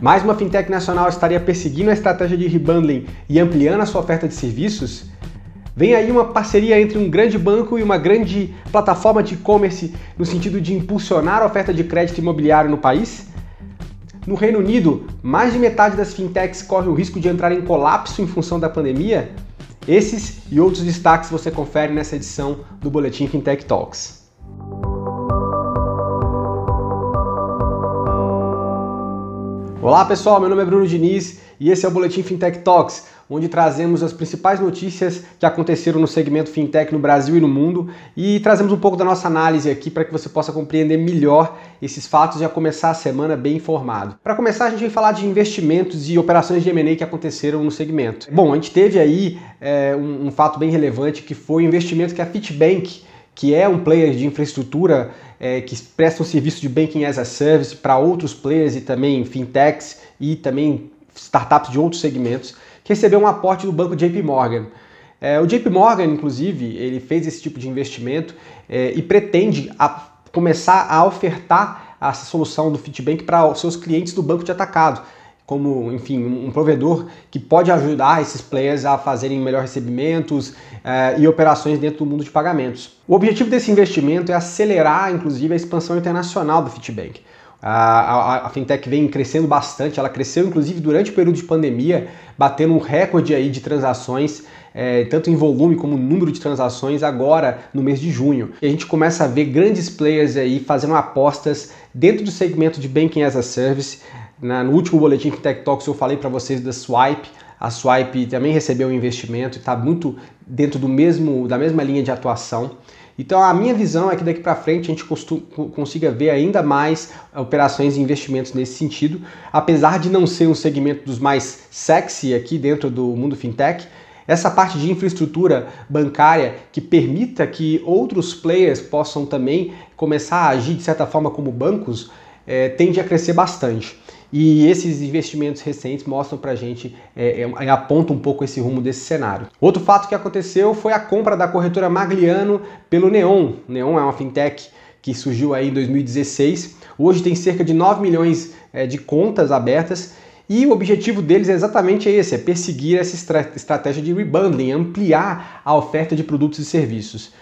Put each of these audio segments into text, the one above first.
Mais uma fintech nacional estaria perseguindo a estratégia de rebundling e ampliando a sua oferta de serviços? Vem aí uma parceria entre um grande banco e uma grande plataforma de e-commerce no sentido de impulsionar a oferta de crédito imobiliário no país? No Reino Unido, mais de metade das fintechs corre o risco de entrar em colapso em função da pandemia? Esses e outros destaques você confere nessa edição do Boletim Fintech Talks. Olá pessoal, meu nome é Bruno Diniz e esse é o Boletim Fintech Talks, onde trazemos as principais notícias que aconteceram no segmento fintech no Brasil e no mundo e trazemos um pouco da nossa análise aqui para que você possa compreender melhor esses fatos e a começar a semana bem informado. Para começar, a gente vai falar de investimentos e operações de M&A que aconteceram no segmento. Bom, a gente teve aí é, um, um fato bem relevante que foi o investimento que a Fitbank que é um player de infraestrutura é, que presta um serviço de banking as a service para outros players e também fintechs e também startups de outros segmentos, que recebeu um aporte do banco JP Morgan. É, o JP Morgan, inclusive, ele fez esse tipo de investimento é, e pretende a, começar a ofertar essa solução do Fitbank para os seus clientes do banco de atacado como, enfim, um provedor que pode ajudar esses players a fazerem melhor recebimentos uh, e operações dentro do mundo de pagamentos. O objetivo desse investimento é acelerar, inclusive, a expansão internacional do Fitbank. A, a, a, fintech vem crescendo bastante, ela cresceu inclusive durante o período de pandemia, batendo um recorde aí de transações, é, tanto em volume como número de transações, agora no mês de junho. E a gente começa a ver grandes players aí fazendo apostas dentro do segmento de Banking as a Service, no último boletim Fintech Talks eu falei para vocês da Swipe. A Swipe também recebeu um investimento e está muito dentro do mesmo, da mesma linha de atuação. Então a minha visão é que daqui para frente a gente consiga ver ainda mais operações e investimentos nesse sentido, apesar de não ser um segmento dos mais sexy aqui dentro do mundo fintech. Essa parte de infraestrutura bancária que permita que outros players possam também começar a agir de certa forma como bancos é, tende a crescer bastante. E esses investimentos recentes mostram para a gente, é, é, apontam um pouco esse rumo desse cenário. Outro fato que aconteceu foi a compra da corretora Magliano pelo Neon. Neon é uma fintech que surgiu aí em 2016. Hoje tem cerca de 9 milhões é, de contas abertas e o objetivo deles é exatamente esse, é perseguir essa estra estratégia de rebundling, ampliar a oferta de produtos e serviços.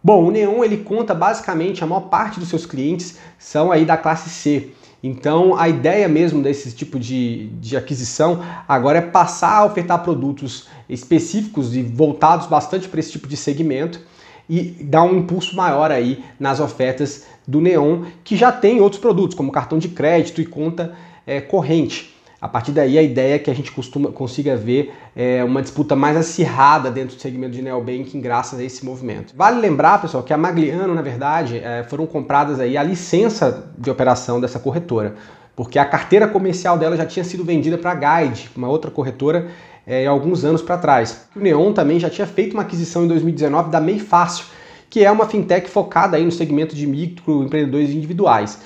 Bom, o Neon ele conta basicamente a maior parte dos seus clientes são aí da classe C. Então, a ideia mesmo desse tipo de, de aquisição agora é passar a ofertar produtos específicos e voltados bastante para esse tipo de segmento e dar um impulso maior aí nas ofertas do Neon, que já tem outros produtos, como cartão de crédito e conta é, corrente. A partir daí, a ideia é que a gente costuma, consiga ver é, uma disputa mais acirrada dentro do segmento de neobanking graças a esse movimento. Vale lembrar, pessoal, que a Magliano, na verdade, é, foram compradas aí a licença de operação dessa corretora, porque a carteira comercial dela já tinha sido vendida para a Guide, uma outra corretora, é, alguns anos para trás. O Neon também já tinha feito uma aquisição em 2019 da Mei Fácil, que é uma fintech focada aí no segmento de microempreendedores individuais.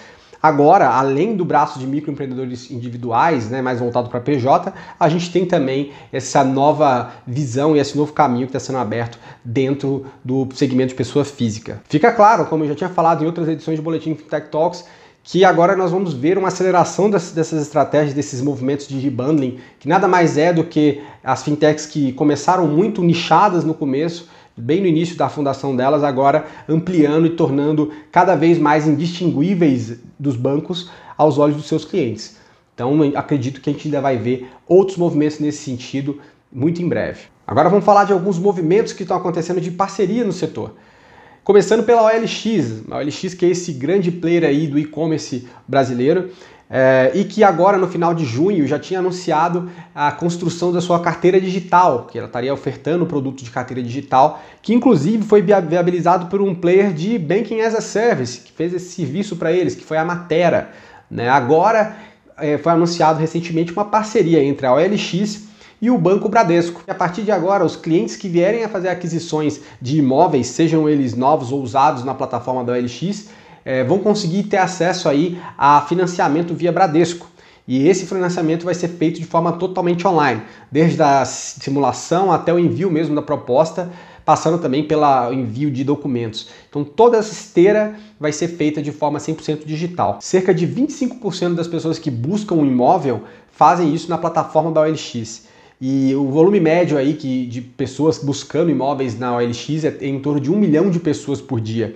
Agora, além do braço de microempreendedores individuais, né, mais voltado para PJ, a gente tem também essa nova visão e esse novo caminho que está sendo aberto dentro do segmento de pessoa física. Fica claro, como eu já tinha falado em outras edições de Boletim Fintech Talks, que agora nós vamos ver uma aceleração dessas estratégias, desses movimentos de rebundling, que nada mais é do que as fintechs que começaram muito nichadas no começo, bem no início da fundação delas, agora ampliando e tornando cada vez mais indistinguíveis dos bancos aos olhos dos seus clientes. Então, acredito que a gente ainda vai ver outros movimentos nesse sentido muito em breve. Agora vamos falar de alguns movimentos que estão acontecendo de parceria no setor. Começando pela OLX, a OLX que é esse grande player aí do e-commerce brasileiro, é, e que agora, no final de junho, já tinha anunciado a construção da sua carteira digital, que ela estaria ofertando o produto de carteira digital, que inclusive foi viabilizado por um player de Banking as a Service, que fez esse serviço para eles, que foi a Matera. Né? Agora é, foi anunciado recentemente uma parceria entre a OLX e o Banco Bradesco. E a partir de agora, os clientes que vierem a fazer aquisições de imóveis, sejam eles novos ou usados na plataforma da OLX, é, vão conseguir ter acesso aí a financiamento via Bradesco. E esse financiamento vai ser feito de forma totalmente online, desde a simulação até o envio mesmo da proposta passando também pelo envio de documentos. Então toda essa esteira vai ser feita de forma 100% digital. Cerca de 25% das pessoas que buscam um imóvel fazem isso na plataforma da OLX. E o volume médio aí que, de pessoas buscando imóveis na OLX é em torno de um milhão de pessoas por dia.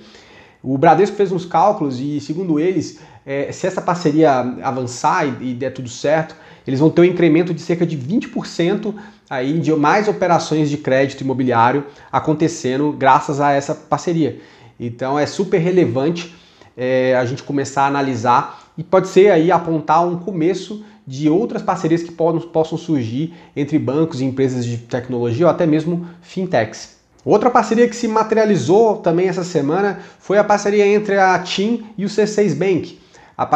O Bradesco fez uns cálculos e, segundo eles, é, se essa parceria avançar e, e, der tudo certo, eles vão ter um incremento de cerca de 20% aí de mais operações de crédito imobiliário acontecendo graças a essa parceria. Então é super relevante é, a gente começar a analisar e pode ser aí apontar um começo de outras parcerias que possam surgir entre bancos e empresas de tecnologia ou até mesmo fintechs. Outra parceria que se materializou também essa semana foi a parceria entre a TIM e o C6 Bank.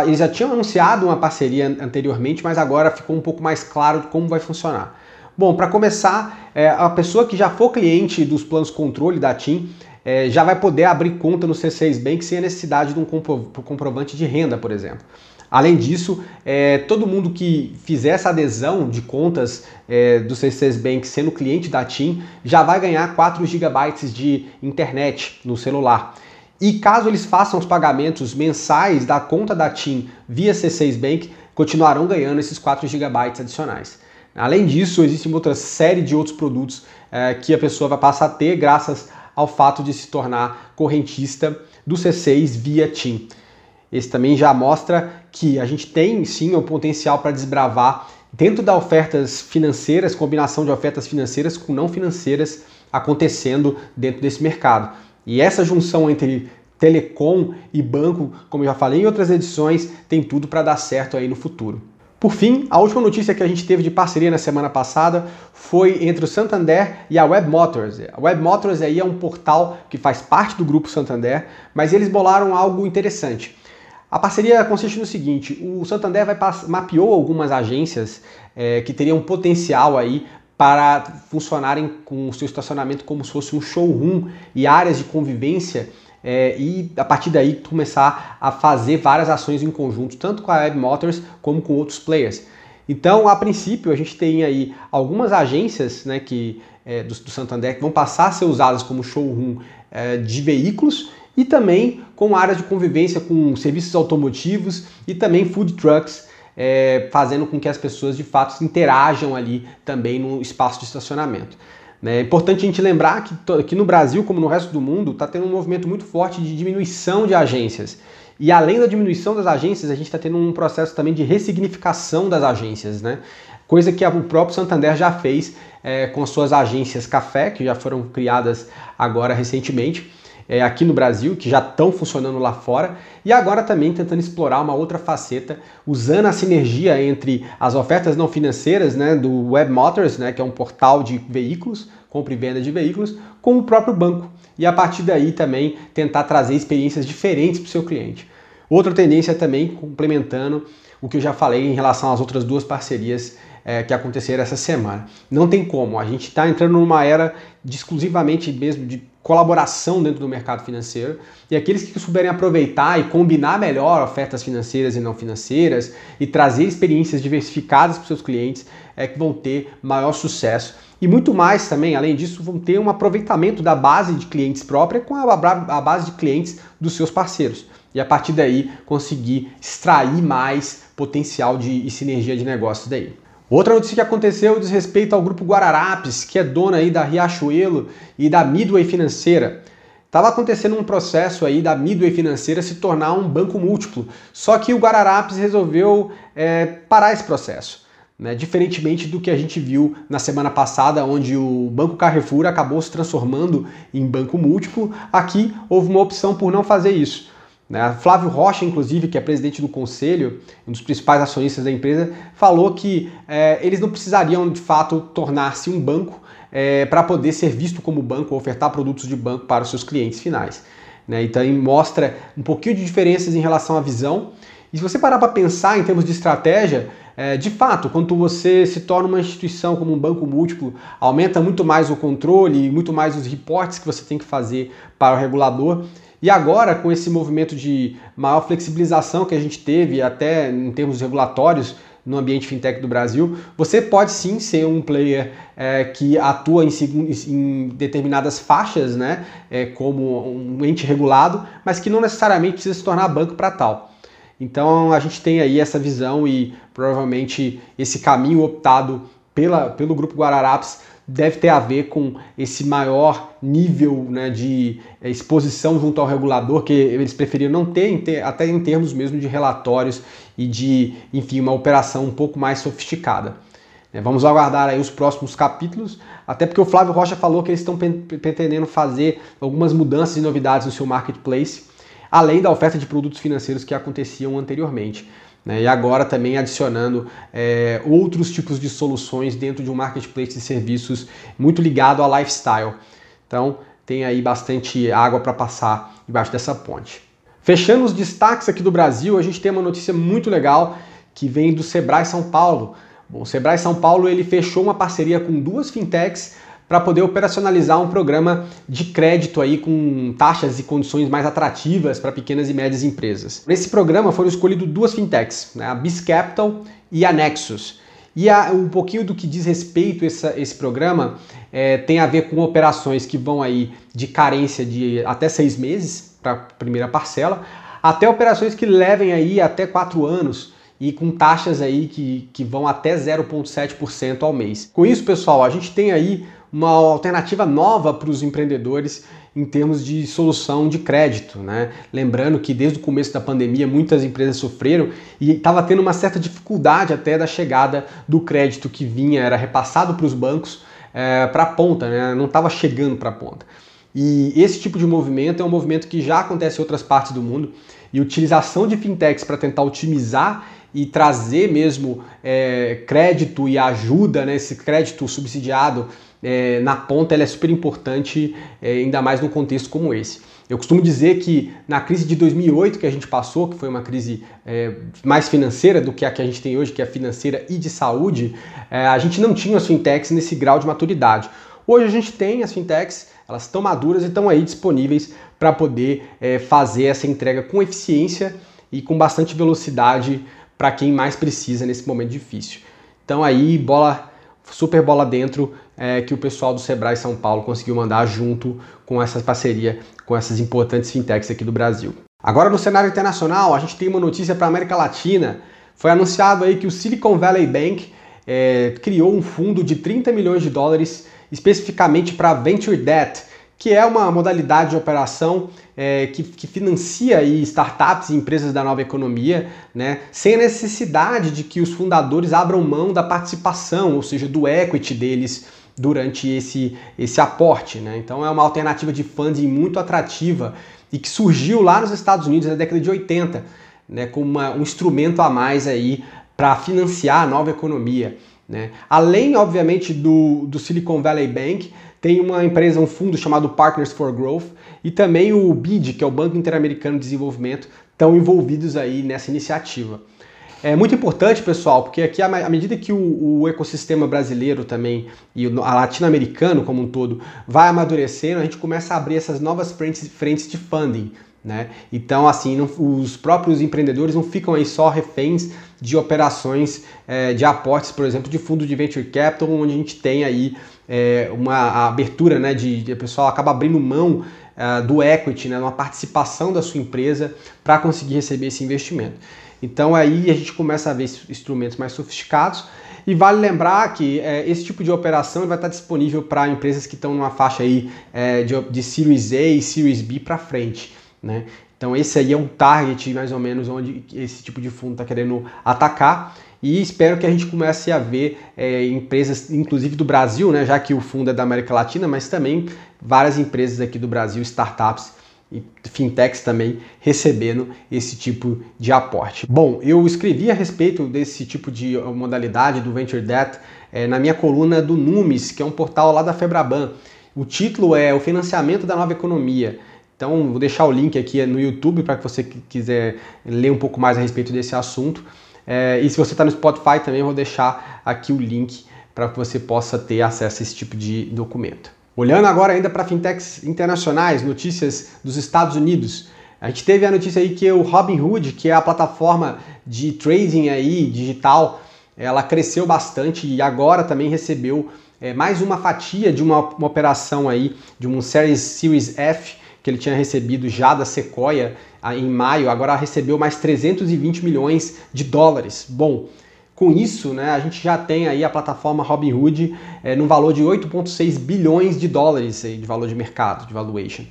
Eles já tinham anunciado uma parceria anteriormente, mas agora ficou um pouco mais claro como vai funcionar. Bom, para começar, é, a pessoa que já for cliente dos planos controle da TIM é, já vai poder abrir conta no C6 Bank sem a necessidade de um comprovante de renda, por exemplo. Além disso, é, todo mundo que fizer essa adesão de contas é, do C6 Bank sendo cliente da TIM já vai ganhar 4 GB de internet no celular. E caso eles façam os pagamentos mensais da conta da TIM via C6 Bank, continuarão ganhando esses 4 GB adicionais. Além disso, existe outra série de outros produtos é, que a pessoa vai passar a ter graças ao fato de se tornar correntista do C6 via TIM. Esse também já mostra que a gente tem sim o potencial para desbravar dentro das ofertas financeiras, combinação de ofertas financeiras com não financeiras acontecendo dentro desse mercado. E essa junção entre telecom e banco, como eu já falei em outras edições, tem tudo para dar certo aí no futuro. Por fim, a última notícia que a gente teve de parceria na semana passada foi entre o Santander e a Web Motors. A Web Motors aí é um portal que faz parte do grupo Santander, mas eles bolaram algo interessante. A parceria consiste no seguinte: o Santander vai mapeou algumas agências é, que teriam potencial aí para funcionarem com o seu estacionamento como se fosse um showroom e áreas de convivência é, e a partir daí começar a fazer várias ações em conjunto, tanto com a Web Motors como com outros players. Então, a princípio, a gente tem aí algumas agências né, que, é, do, do, Santander que vão passar a ser usadas como showroom é, de veículos e também com áreas de convivência com serviços automotivos e também food trucks, é, fazendo com que as pessoas de fato interajam ali também no espaço de estacionamento. É importante a gente lembrar que aqui no Brasil, como no resto do mundo, está tendo um movimento muito forte de diminuição de agências. E além da diminuição das agências, a gente está tendo um processo também de ressignificação das agências, né? Coisa que o próprio Santander já fez é, com suas agências café, que já foram criadas agora recentemente é, aqui no Brasil, que já estão funcionando lá fora, e agora também tentando explorar uma outra faceta, usando a sinergia entre as ofertas não financeiras né, do Web Motors, né, que é um portal de veículos, compra e venda de veículos, com o próprio banco. E a partir daí também tentar trazer experiências diferentes para o seu cliente. Outra tendência também, complementando o que eu já falei em relação às outras duas parcerias é, que aconteceram essa semana. Não tem como, a gente está entrando numa era de exclusivamente mesmo de colaboração dentro do mercado financeiro e aqueles que souberem aproveitar e combinar melhor ofertas financeiras e não financeiras e trazer experiências diversificadas para seus clientes é que vão ter maior sucesso. E muito mais também, além disso, vão ter um aproveitamento da base de clientes própria com a, a base de clientes dos seus parceiros. E a partir daí conseguir extrair mais potencial de, e sinergia de negócios daí. Outra notícia que aconteceu diz respeito ao grupo Guararapes, que é dona aí da Riachuelo e da Midway Financeira. Estava acontecendo um processo aí da Midway Financeira se tornar um banco múltiplo, só que o Guararapes resolveu é, parar esse processo. Né? Diferentemente do que a gente viu na semana passada, onde o Banco Carrefour acabou se transformando em banco múltiplo, aqui houve uma opção por não fazer isso. Né? Flávio Rocha, inclusive, que é presidente do conselho, um dos principais acionistas da empresa, falou que é, eles não precisariam de fato tornar-se um banco é, para poder ser visto como banco ofertar produtos de banco para os seus clientes finais. Né? Então mostra um pouquinho de diferenças em relação à visão. E se você parar para pensar em termos de estratégia, é, de fato, quando você se torna uma instituição como um banco múltiplo, aumenta muito mais o controle, muito mais os reportes que você tem que fazer para o regulador. E agora, com esse movimento de maior flexibilização que a gente teve, até em termos regulatórios, no ambiente fintech do Brasil, você pode sim ser um player é, que atua em, em, determinadas faixas, né, é, como um ente regulado, mas que não necessariamente precisa se tornar banco para tal. Então a gente tem aí essa visão e provavelmente esse caminho optado pela, pelo Grupo Guararapes deve ter a ver com esse maior nível né, de eh, exposição junto ao regulador, que eles preferiam não ter, até em termos mesmo de relatórios e de, enfim, uma operação um pouco mais sofisticada. É, vamos aguardar aí os próximos capítulos, até porque o Flávio Rocha falou que eles estão pretendendo fazer algumas mudanças e novidades no seu marketplace, além da oferta de produtos financeiros que aconteciam anteriormente. Né? E agora também adicionando é, outros tipos de soluções dentro de um marketplace de serviços muito ligado a lifestyle. Então tem aí bastante água para passar debaixo dessa ponte. Fechando os destaques aqui do Brasil, a gente tem uma notícia muito legal que vem do Sebrae São Paulo. Bom, o Sebrae São Paulo ele fechou uma parceria com duas fintechs para poder operacionalizar um programa de crédito aí com taxas e condições mais atrativas para pequenas e médias empresas. Nesse programa foram escolhidas duas fintechs, né, a Bis Capital e a Nexus. E a, um pouquinho do que diz respeito a essa, esse programa é, tem a ver com operações que vão aí de carência de até seis meses para a primeira parcela, até operações que levem aí até quatro anos e com taxas aí que, que vão até 0,7% ao mês. Com isso, pessoal, a gente tem aí uma alternativa nova para os empreendedores em termos de solução de crédito, né? Lembrando que desde o começo da pandemia muitas empresas sofreram e estava tendo uma certa dificuldade até da chegada do crédito que vinha, era repassado para os bancos é, para a ponta, né? não estava chegando para a ponta. E esse tipo de movimento é um movimento que já acontece em outras partes do mundo e utilização de fintechs para tentar otimizar e trazer mesmo é, crédito e ajuda, né, esse crédito subsidiado é, na ponta, ela é super importante, é, ainda mais num contexto como esse. Eu costumo dizer que na crise de 2008 que a gente passou, que foi uma crise é, mais financeira do que a que a gente tem hoje, que é financeira e de saúde, é, a gente não tinha as fintechs nesse grau de maturidade. Hoje a gente tem as fintechs, elas estão maduras e estão aí disponíveis para poder é, fazer essa entrega com eficiência e com bastante velocidade para quem mais precisa nesse momento difícil. Então aí, bola, super bola dentro é, que o pessoal do Sebrae São Paulo conseguiu mandar junto com essa parceria com essas importantes fintechs aqui do Brasil. Agora no cenário internacional, a gente tem uma notícia para a América Latina. Foi anunciado aí que o Silicon Valley Bank é, criou um fundo de 30 milhões de dólares especificamente para Venture Debt, que é uma modalidade de operação é, que, que, financia aí startups e empresas da nova economia, né, sem a necessidade de que os fundadores abram mão da participação, ou seja, do equity deles durante esse, esse aporte. Né? Então é uma alternativa de funding muito atrativa e que surgiu lá nos Estados Unidos na década de 80, né, como uma, um instrumento a mais aí para financiar a nova economia. Né? Além, obviamente, do, do Silicon Valley Bank, tem uma empresa, um fundo chamado Partners for Growth e também o BID, que é o Banco Interamericano de Desenvolvimento, estão envolvidos aí nessa iniciativa. É muito importante, pessoal, porque aqui, à medida que o, o ecossistema brasileiro também e o latino-americano como um todo vai amadurecendo, a gente começa a abrir essas novas frentes, frentes de funding. Né? Então, assim, não, os próprios empreendedores não ficam aí só reféns de operações é, de aportes, por exemplo, de fundo de venture capital, onde a gente tem aí é, uma abertura, né, de, de pessoal acaba abrindo mão é, do equity, né, uma participação da sua empresa para conseguir receber esse investimento. Então aí a gente começa a ver instrumentos mais sofisticados e vale lembrar que é, esse tipo de operação vai estar disponível para empresas que estão numa faixa aí é, de, de Series A e Series B para frente. Né? Então esse aí é um target mais ou menos onde esse tipo de fundo está querendo atacar e espero que a gente comece a ver é, empresas, inclusive do Brasil, né, já que o fundo é da América Latina, mas também várias empresas aqui do Brasil, startups e fintechs também recebendo esse tipo de aporte. Bom, eu escrevi a respeito desse tipo de modalidade do Venture Debt é, na minha coluna do Numis, que é um portal lá da Febraban. O título é O Financiamento da Nova Economia. Então, vou deixar o link aqui no YouTube para que você quiser ler um pouco mais a respeito desse assunto. É, e se você está no Spotify também, vou deixar aqui o link para que você possa ter acesso a esse tipo de documento. Olhando agora ainda para fintechs internacionais, notícias dos Estados Unidos. A gente teve a notícia aí que o Robinhood, que é a plataforma de trading aí digital ela cresceu bastante e agora também recebeu é, mais uma fatia de uma, uma, operação aí, de um Series, Series F, que ele tinha recebido já da Sequoia em maio, agora recebeu mais 320 milhões de dólares. Bom, com isso, né, a gente já tem aí a plataforma Robinhood é, no valor de 8,6 bilhões de dólares aí, de valor de mercado, de valuation.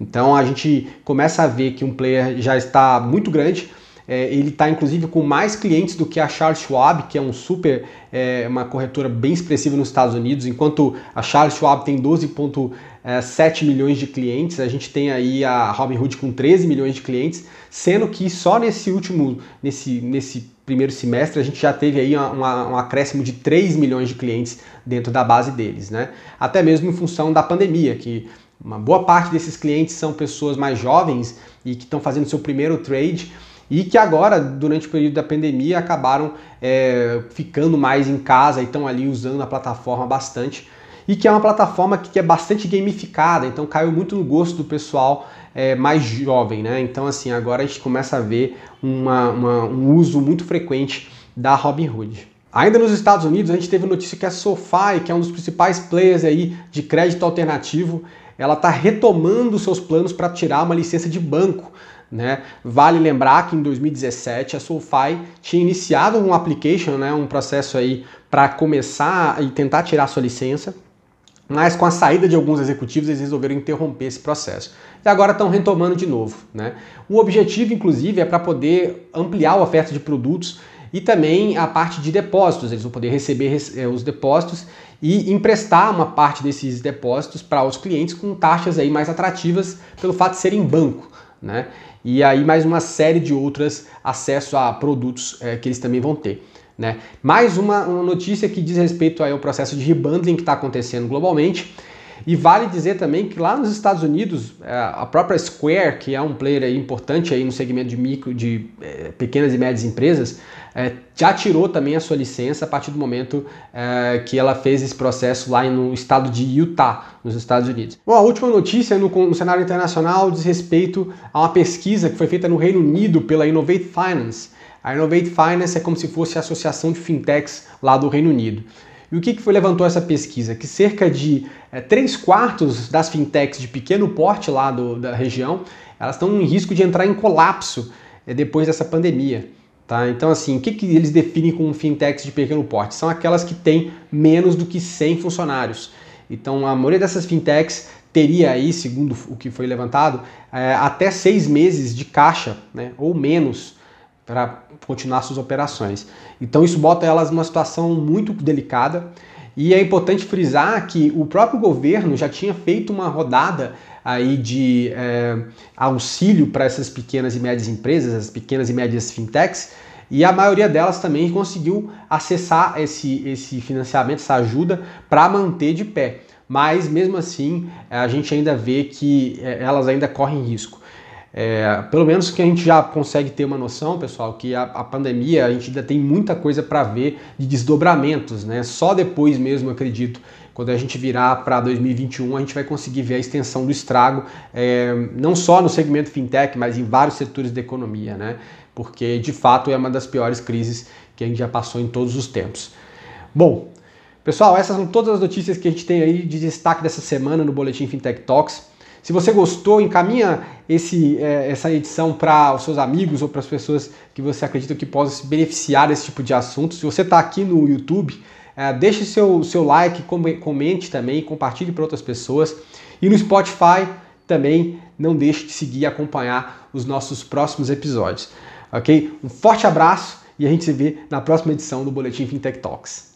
Então a gente começa a ver que um player já está muito grande. É, ele está inclusive com mais clientes do que a Charles Schwab, que é um super, é, uma corretora bem expressiva nos Estados Unidos, enquanto a Charles Schwab tem 12,7 milhões de clientes, a gente tem aí a Robinhood com 13 milhões de clientes, sendo que só nesse último, nesse, nesse primeiro semestre a gente já teve aí uma, um acréscimo de 3 milhões de clientes dentro da base deles, né? Até mesmo em função da pandemia, que uma boa parte desses clientes são pessoas mais jovens e que estão fazendo seu primeiro trade e que agora, durante o período da pandemia, acabaram é, ficando mais em casa e estão ali usando a plataforma bastante. E que é uma plataforma que é bastante gamificada, então caiu muito no gosto do pessoal é, mais jovem, né? Então, assim, agora a gente começa a ver uma, uma, um uso muito frequente da Robinhood. Ainda nos Estados Unidos, a gente teve notícia que a SoFi, que é um dos principais players aí de crédito alternativo, ela está retomando seus planos para tirar uma licença de banco. Né? Vale lembrar que em 2017 a SoFi tinha iniciado um application, né, um processo aí para começar e tentar tirar sua licença, mas com a saída de alguns executivos eles resolveram interromper esse processo. E agora estão retomando de novo. Né? O objetivo, inclusive, é para poder ampliar a oferta de produtos e também a parte de depósitos. Eles vão poder receber eh, os depósitos e emprestar uma parte desses depósitos para os clientes com taxas aí mais atrativas pelo fato de serem banco. Né? E aí mais uma série de outras acesso a produtos é, que eles também vão ter. Né? Mais uma, uma notícia que diz respeito ao processo de rebundling que está acontecendo globalmente. E vale dizer também que lá nos Estados Unidos, é, a própria Square, que é um player importante aí no segmento de micro, de é, pequenas e médias empresas, é, já tirou também a sua licença a partir do momento que ela fez esse processo lá no estado de Utah, nos Estados Unidos. Bom, a última notícia no, no cenário internacional diz respeito a uma pesquisa que foi feita no Reino Unido pela Innovate Finance. A Innovate Finance é como se fosse a associação de fintechs lá do Reino Unido. E o que, foi, levantou essa pesquisa? Que cerca de é, 3 quartos das fintechs de pequeno porte lá do, da região, elas estão em risco de entrar em colapso é, depois dessa pandemia. Tá? Então, assim, o que, que eles definem como fintechs de pequeno porte? São aquelas que têm menos do que 100 funcionários. Então, a maioria dessas fintechs teria aí, segundo o que foi levantado, é, até seis meses de caixa, né, ou menos, para continuar suas operações. Então isso bota elas numa situação muito delicada e é importante frisar que o próprio governo já tinha feito uma rodada aí de é, auxílio para essas pequenas e médias empresas, as pequenas e médias fintechs, e a maioria delas também conseguiu acessar esse, esse financiamento, essa ajuda para manter de pé. Mas mesmo assim, a gente ainda vê que é, elas ainda correm risco. É, pelo menos que a gente já consegue ter uma noção, pessoal, que a, a pandemia a gente ainda tem muita coisa para ver de desdobramentos, né? Só depois mesmo, acredito, quando a gente virar para 2021, a gente vai conseguir ver a extensão do estrago, é, não só no segmento fintech, mas em vários setores da economia, né? Porque de fato é uma das piores crises que a gente já passou em todos os tempos. Bom, pessoal, essas são todas as notícias que a gente tem aí de destaque dessa semana no Boletim Fintech Talks. Se você gostou, encaminha esse, é, essa edição para os seus amigos ou para as pessoas que você acredita que possam se beneficiar desse tipo de assunto. Se você está aqui no YouTube, é, deixe seu, seu like, comente também, compartilhe para outras pessoas. E no Spotify também não deixe de seguir e acompanhar os nossos próximos episódios. Ok? Um forte abraço e a gente se vê na próxima edição do Boletim Fintech Talks.